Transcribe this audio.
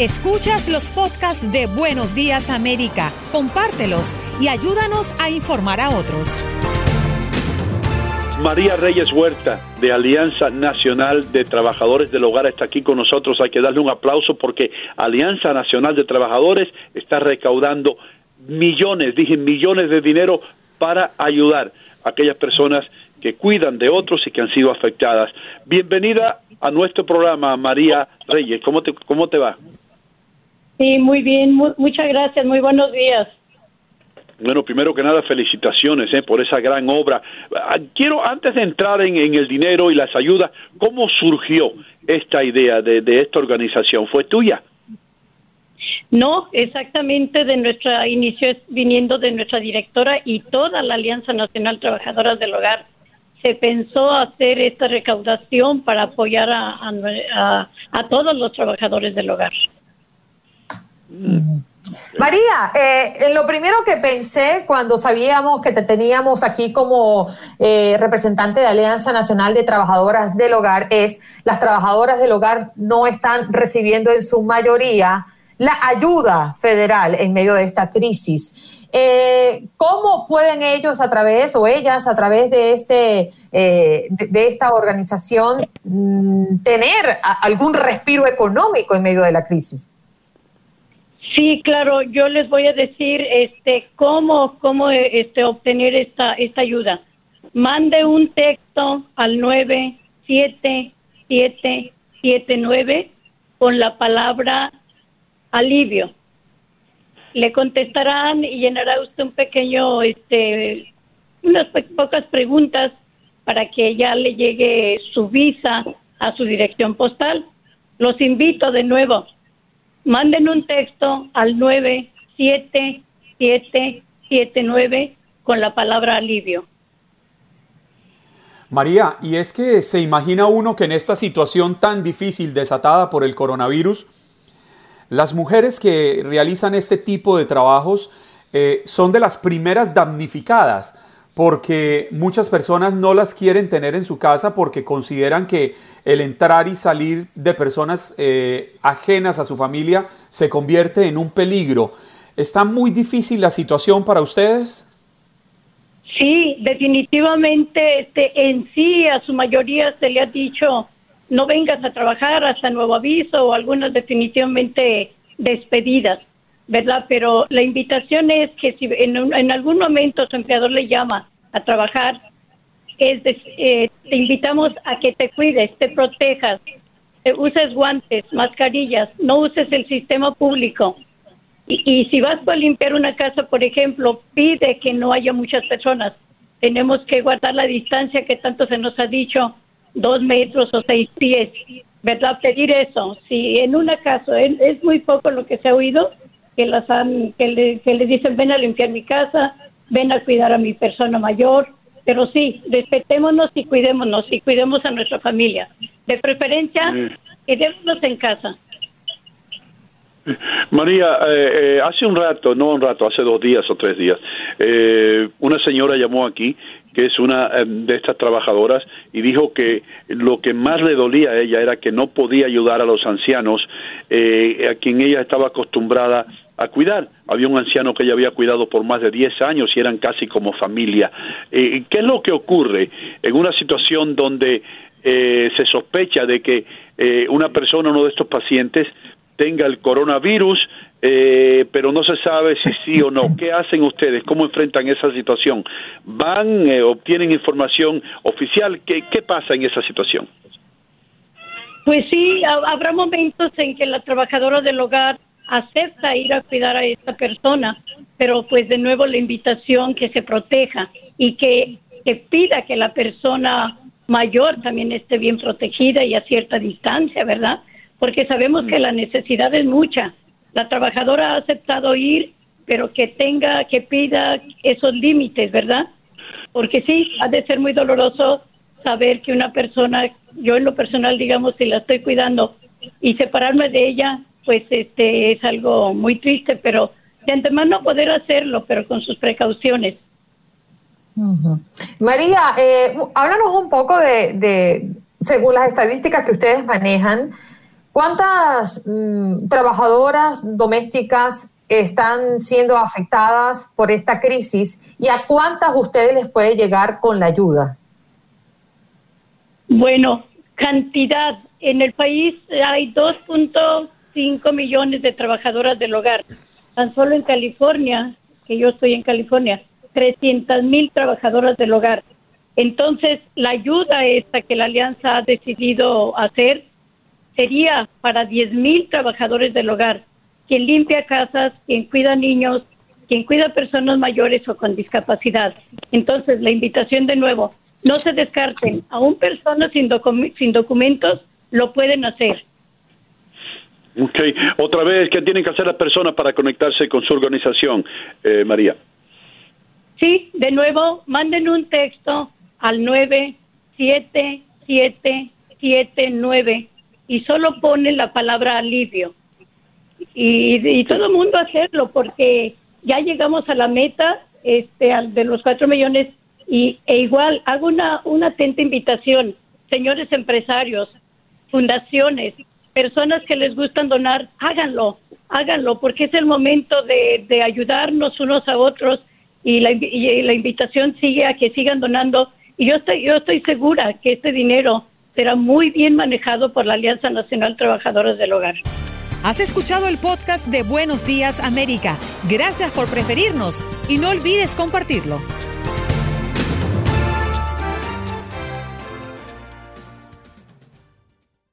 Escuchas los podcasts de Buenos Días América, compártelos y ayúdanos a informar a otros. María Reyes Huerta, de Alianza Nacional de Trabajadores del Hogar, está aquí con nosotros. Hay que darle un aplauso porque Alianza Nacional de Trabajadores está recaudando millones, dije millones de dinero para ayudar a aquellas personas que cuidan de otros y que han sido afectadas. Bienvenida a nuestro programa, María Reyes. ¿Cómo te, cómo te va? Sí, muy bien. muchas gracias. Muy buenos días. Bueno, primero que nada, felicitaciones eh, por esa gran obra. Ah, quiero, antes de entrar en, el dinero y las ayudas, ¿cómo surgió esta idea de, de esta organización? ¿Fue tuya? No, exactamente de nuestra inicio viniendo de nuestra directora y toda la Alianza Nacional Trabajadoras del Hogar. Se pensó hacer esta recaudación para apoyar a, a, todos los trabajadores del hogar. María, eh, lo primero que pensé cuando sabíamos que te teníamos aquí como eh, representante de Alianza Nacional de Trabajadoras del Hogar es las trabajadoras del hogar no están recibiendo en su mayoría la ayuda federal en medio de esta crisis. Eh, ¿Cómo pueden ellos a través o ellas a través de, este, de, esta organización mm, tener algún respiro económico en medio de la crisis? Sí, claro, yo les voy a decir este cómo cómo este obtener esta esta ayuda. Mande un texto al 97779 con la palabra alivio. Le contestarán y llenará usted un pequeño, este, unas pocas preguntas para que ya le llegue su visa a su dirección postal. Los invito de nuevo, manden un texto al 97779 con la palabra alivio. María, y es que se imagina uno que en esta situación tan difícil desatada por el coronavirus, las mujeres que realizan este tipo de trabajos eh, son de las primeras damnificadas porque muchas personas no las quieren tener en su casa porque consideran que el entrar y salir de personas eh, ajenas a su familia se convierte en un peligro. ¿Está muy difícil la situación para ustedes? Sí, definitivamente este, en sí a su mayoría se le ha dicho no vengas a trabajar hasta nuevo aviso o algunas definitivamente despedidas, ¿verdad? Pero la invitación es que si en, algún momento tu empleador le llama a trabajar, es eh, te invitamos a que te cuides, te protejas, uses guantes, mascarillas, no uses el sistema público. Y, si vas a limpiar una casa, por ejemplo, pide que no haya muchas personas. Tenemos que guardar la distancia que tanto se nos ha dicho dos metros o seis pies, ¿verdad? Pedir eso. Si en una casa es, muy poco lo que se ha oído, que las han, que le, que le dicen ven a limpiar mi casa, ven a cuidar a mi persona mayor, pero sí, respetémonos y cuidémonos y cuidemos a nuestra familia. De preferencia, mm. quedémonos en casa. María, eh, eh, hace un rato, no un rato, hace dos días o tres días, eh, una señora llamó aquí que es una em, de estas trabajadoras, y dijo que lo que más le dolía a ella era que no podía ayudar a los ancianos eh, a quien ella estaba acostumbrada a cuidar. Había un anciano que ella había cuidado por más de 10 años y eran casi como familia. Eh, ¿Qué es lo que ocurre en una situación donde eh, se sospecha de que una persona, uno de estos pacientes, tenga el coronavirus, eh, pero no se sabe si sí o no. ¿Qué hacen ustedes? ¿Cómo enfrentan esa situación? ¿Van, eh, obtienen información oficial? ¿Qué, ¿Qué pasa en esa situación? Pues sí, habrá momentos en que la trabajadora del hogar acepta ir a cuidar a esta persona, pero pues de nuevo la invitación que se proteja y que, que pida que la persona mayor también esté bien protegida y a cierta distancia, ¿verdad? Porque sabemos que la necesidad es mucha. La trabajadora ha aceptado ir, pero que tenga, que pida esos límites, ¿verdad? Porque sí, ha de ser muy doloroso saber que una persona, yo en lo personal, digamos, si la estoy cuidando y separarme de ella, pues este es algo muy triste, pero de antemano poder hacerlo, pero con sus precauciones. María, eh, háblanos un poco de, según las estadísticas que ustedes manejan, ¿Cuántas mm, trabajadoras domésticas están siendo afectadas por esta crisis y a cuántas ustedes les puede llegar con la ayuda? Bueno, cantidad. En el país hay 2.5 millones de trabajadoras del hogar. Tan solo en California, que yo estoy en California, 300 mil trabajadoras del hogar. Entonces, la ayuda esta que la Alianza ha decidido hacer sería para 10 mil trabajadores del hogar, quien limpia casas, quien cuida niños, quien cuida personas mayores o con discapacidad. Entonces, la invitación de nuevo, no se descarten, aún personas sin, sin documentos lo pueden hacer. Ok, otra vez, ¿qué tienen que hacer las personas para conectarse con su organización, eh, María? Sí, de nuevo, manden un texto al 97779 y solo ponen la palabra alivio. Y, y todo el mundo hacerlo porque ya llegamos a la meta este, de los cuatro millones y, e igual hago una, una atenta invitación, señores empresarios, fundaciones, personas que les gustan donar, háganlo, háganlo, porque es el momento de, de ayudarnos unos a otros y la, y la invitación sigue a que sigan donando. Y yo estoy, yo estoy segura que este dinero será muy bien manejado por la Alianza Nacional Trabajadores del Hogar. Has escuchado el podcast de Buenos Días América. Gracias por preferirnos y no olvides compartirlo.